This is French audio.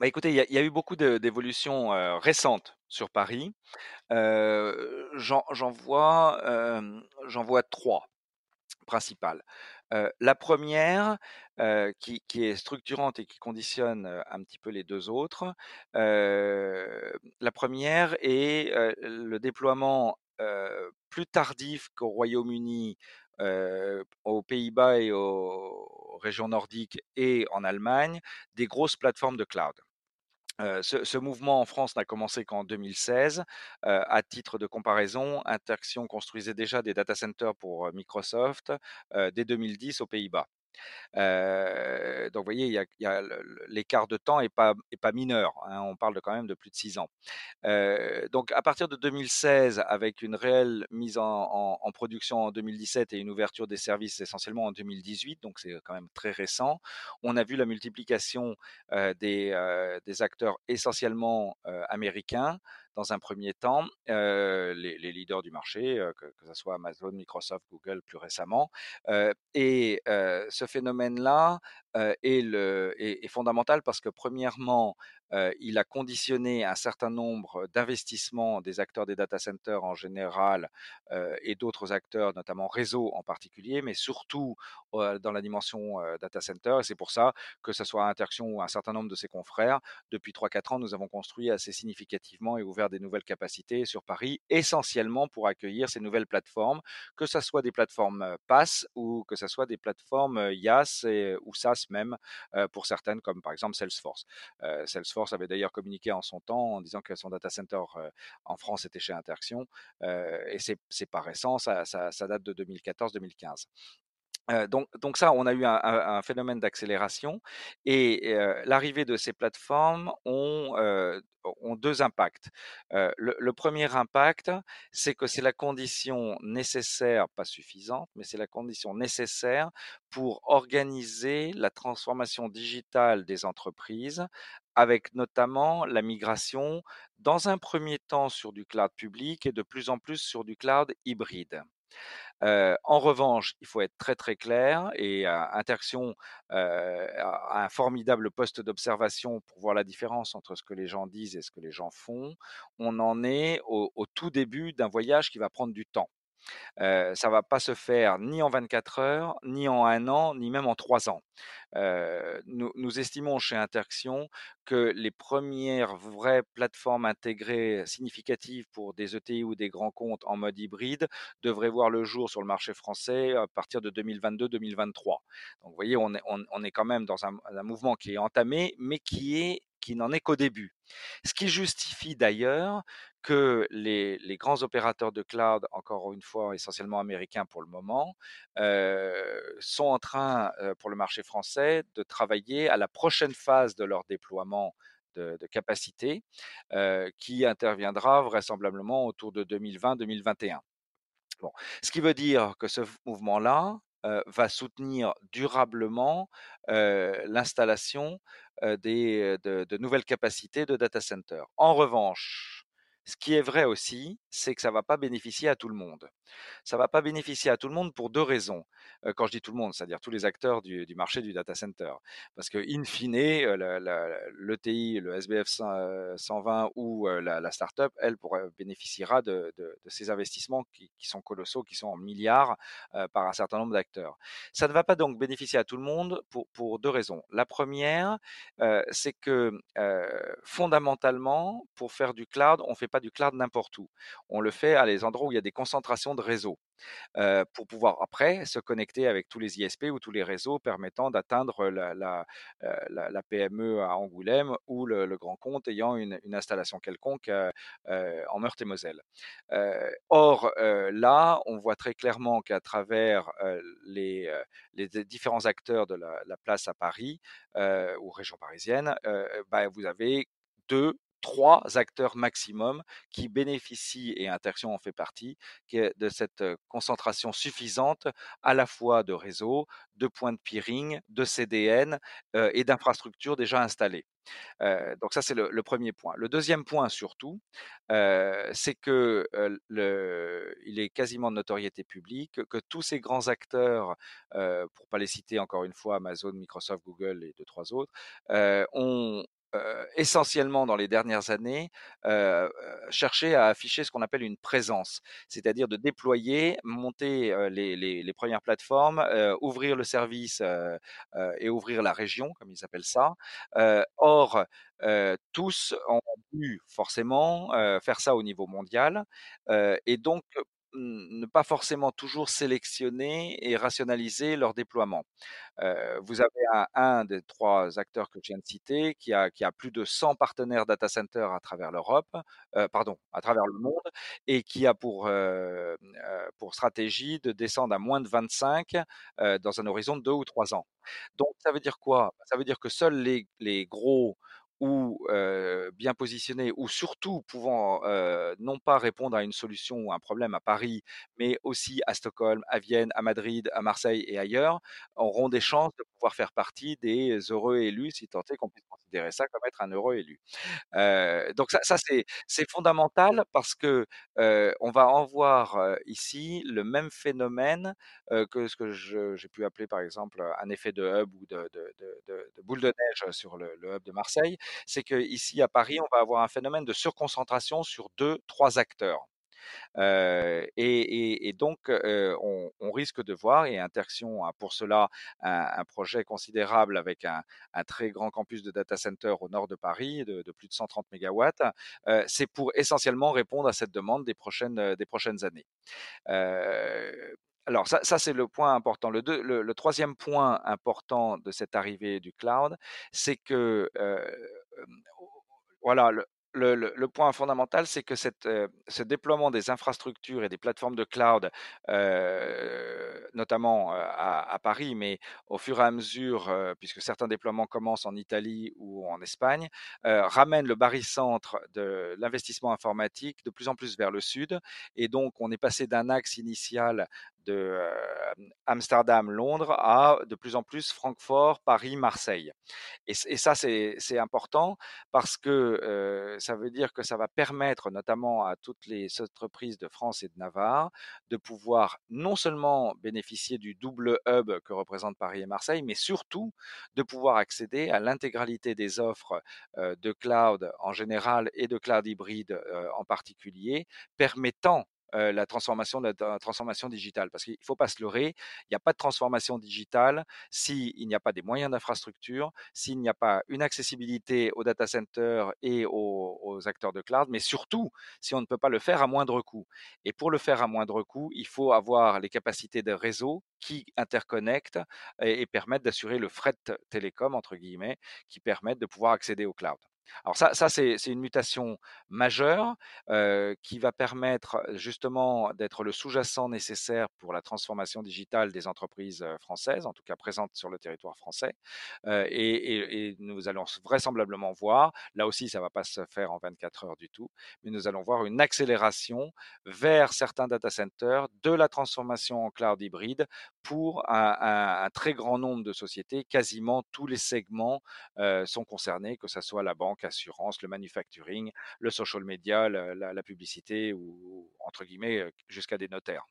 Bah, écoutez, il y a eu beaucoup d'évolutions, récentes sur Paris. J'en vois, vois 3 principales. La 1re, heu, qui est structurante et qui conditionne, un petit peu les 2 autres, la 1re est, le déploiement, plus tardif qu'au Royaume-Uni, aux Pays-Bas et aux régions nordiques et en Allemagne, des grosses plateformes de cloud. Heu, ce mouvement en France n'a commencé qu'en 2016. Heu, à titre de comparaison, Interxion construisait déjà des data centers pour, heu, Microsoft, heu, dès 2010 aux Pays-Bas. Donc vous voyez, il y a l'écart de temps est pas pas mineur, hein, on parle de quand même de plus de 6 ans. Donc à partir de 2016, avec une réelle mise en en production en 2017 et une ouverture des services essentiellement en 2018, donc c'est quand même très récent, on a vu la multiplication, des, acteurs essentiellement, américains dans un 1er temps, les leaders du marché, que que ça soit Amazon, Microsoft, Google plus récemment. Et ce phénomène-là, est fondamental parce que premièrement, il a conditionné un certain nombre d'investissements des acteurs des data centers en général, et d'autres acteurs, notamment réseau en particulier, mais surtout, dans la dimension, data center. Et c'est pour ça que ça soit Interxion ou un certain nombre de ses confrères, depuis 3-4 ans, nous avons construit assez significativement et ouvert des nouvelles capacités sur Paris, essentiellement pour accueillir ces nouvelles plateformes, que ça soit des plateformes, PaaS ou que ça soit des plateformes, IaaS ou SaaS même, pour certaines comme par exemple Salesforce. Salesforce avait d'ailleurs communiqué en son temps en disant que son data center, en France était chez Interxion, heu et c'est pas récent, ça date de 2014-2015. Donc donc ça, on a eu un phénomène d'accélération et l'arrivée de ces plateformes ont, 2 impacts. Le 1er impact, c'est que c'est la condition nécessaire, pas suffisante, mais c'est la condition nécessaire pour organiser la transformation digitale des entreprises, avec notamment la migration, dans un 1er temps sur du cloud public et de plus en plus sur du cloud hybride. En revanche, il faut être très, très clair et heu, a un formidable poste d'observation pour voir la différence entre ce que les gens disent et ce que les gens font. On en est au tout début d'un voyage qui va prendre du temps. Ça va pas se faire ni en 24 heures, ni en 1 an, ni même en 3 ans. Nous estimons chez Interxion que les 1res vraies plateformes intégrées significatives pour des ETI ou des grands comptes en mode hybride devraient voir le jour sur le marché français à partir de 2022-2023. Donc vous voyez, on est on on est quand même dans un un mouvement qui est entamé, mais qui est qui n'en est qu'au début. Ce qui justifie d'ailleurs que les grands opérateurs de cloud, encore une fois essentiellement américains pour le moment, heu, sont en train, heu, pour le marché français, de travailler à la prochaine phase de leur déploiement de de capacité, heu, qui interviendra vraisemblablement autour de 2020-2021. Bon, ce qui veut dire que ce mouvement-là, heu, va soutenir durablement, l'installation, de de nouvelles capacités de data center. En revanche, ce qui est vrai aussi, c'est que ça va pas bénéficier à tout le monde. Ça va pas bénéficier à tout le monde pour 2 raisons. Quand je dis tout le monde, c'est-à-dire tous les acteurs du marché du data center. Parce fine, heu, le la l'ETI, le SBF cent heu, 120 ou la la start-up, elle pourra bénéficiera de ces investissements qui sont colossaux, qui sont en milliards, par un certain nombre d'acteurs. Ça ne va pas donc bénéficier à tout le monde pour 2 raisons. La 1re, heu, c'est que, fondamentalement, pour faire du cloud, on fait pas du cloud n'importe où. On le fait à les endroits où il y a des concentrations de réseaux, pour pouvoir après se connecter avec tous les ISP ou tous les réseaux permettant d'atteindre la PME à Angoulême ou le grand compte ayant une installation quelconque, en Meurthe-et-Moselle. Or, là, on voit très clairement qu'à travers, les, différents acteurs de la la place à Paris, ou région parisienne, bah, vous avez 2-3 acteurs maximum qui bénéficient et Interxion en fait partie, de cette concentration suffisante à la fois de réseaux, de points de peering, de CDN, et d'infrastructures déjà installées. Donc ça, c'est le 1er point. Le 2e point surtout, c'est que, il est quasiment de notoriété publique que tous ces grands acteurs, pour pas les citer encore une fois, Amazon, Microsoft, Google et 2-3 autres, heu, ont essentiellement dans les dernières années, heu, cherché à afficher ce qu'on appelle une présence. C'est-à-dire de déployer, monter, les les les 1res plateformes, ouvrir le service, et ouvrir la région, comme ils appellent ça. Or, tous ont dû forcément, faire ça au niveau mondial, et donc ne pas forcément toujours sélectionner et rationaliser leur déploiement. Heu, vous avez un un des 3 acteurs que je viens de citer qui a qui a plus de 100 partenaires data centers à travers l'Europe, heu, pardon, à travers le monde et qui a pour, heu, pour stratégie de descendre à moins de 25, heu, dans un horizon de 2 ou 3 ans. Donc ça veut dire quoi? Ça veut dire que seuls les les gros ou, heu, bien positionnés ou surtout pouvant, heu, non pas répondre à une solution ou un problème à Paris, mais aussi à Stockholm, à Vienne, à Madrid, à Marseille et ailleurs, auront des chances de pouvoir faire partie des heureux élus, si tant est qu'on puisse considérer ça comme être un heureux élu. Heu, donc ça ça c'est fondamental parce que, on va en voir, ici le même phénomène, que ce que j'ai pu appeler par exemple, un effet de hub ou de boule de neige sur le hub de Marseille. C'est qu'ici à Paris, on va avoir un phénomène de surconcentration sur 2-3 acteurs. Heu et donc, on risque de voir et Interxion a pour cela un projet considérable avec un très grand campus de data center au nord de Paris de plus de 130 mégawatts. Heu, c'est pour essentiellement répondre à cette demande des prochaines, des prochaines années. Alors ça c'est le point important. Le deux le 3e point important de cette arrivée du cloud, c'est que, heu, hem, voilà, le point fondamental, c'est que cette, heu, ce déploiement des infrastructures et des plateformes de cloud, heu, notamment, à Paris, mais au fur et à mesure, puisque certains déploiements commencent en Italie ou en Espagne, ramène le barycentre de l'investissement informatique de plus en plus vers le sud et donc on est passé d'un axe initial de, heu, Amsterdam-Londres à de plus en plus Francfort-Paris-Marseille et ç et ça c'est important parce que, heu, ça veut dire que ça va permettre notamment à toutes les entreprises de France et de Navarre de pouvoir non seulement bénéficier du double hub que représentent Paris et Marseille, mais surtout de pouvoir accéder à l'intégralité des offres, heu, de cloud en général et de cloud hybride, en particulier, permettant, heu, la transformation de la transformation digitale. Parce qu'il faut pas se leurrer, il y a pas de transformation digitale s'il n'y a pas des moyens d'infrastructure, s'il n'y a pas une accessibilité aux data centers et aux aux acteurs de cloud, mais surtout si on ne peut pas le faire à moindre coût et pour le faire à moindre coût, il faut avoir les capacités de réseau qui interconnectent et et permettent d'assurer le «fret télécom» entre guillemets, qui permettent de pouvoir accéder au cloud. Alors ça ça c'est une mutation majeure, qui va permettre justement d'être le sous-jacent nécessaire pour la transformation digitale des entreprises, françaises, en tout cas présentes sur le territoire français. Et nous allons vraisemblablement voir, là aussi ça va pas se faire en 24 heures du tout, mais nous allons voir une accélération vers certains data centers de la transformation en cloud hybride pour un très grand nombre de sociétés. Quasiment tous les segments, sont concernés, que ça soit la banque, assurance, le manufacturing, le social media, la publicité ou entre guillemets, heu, jusqu'à des notaires.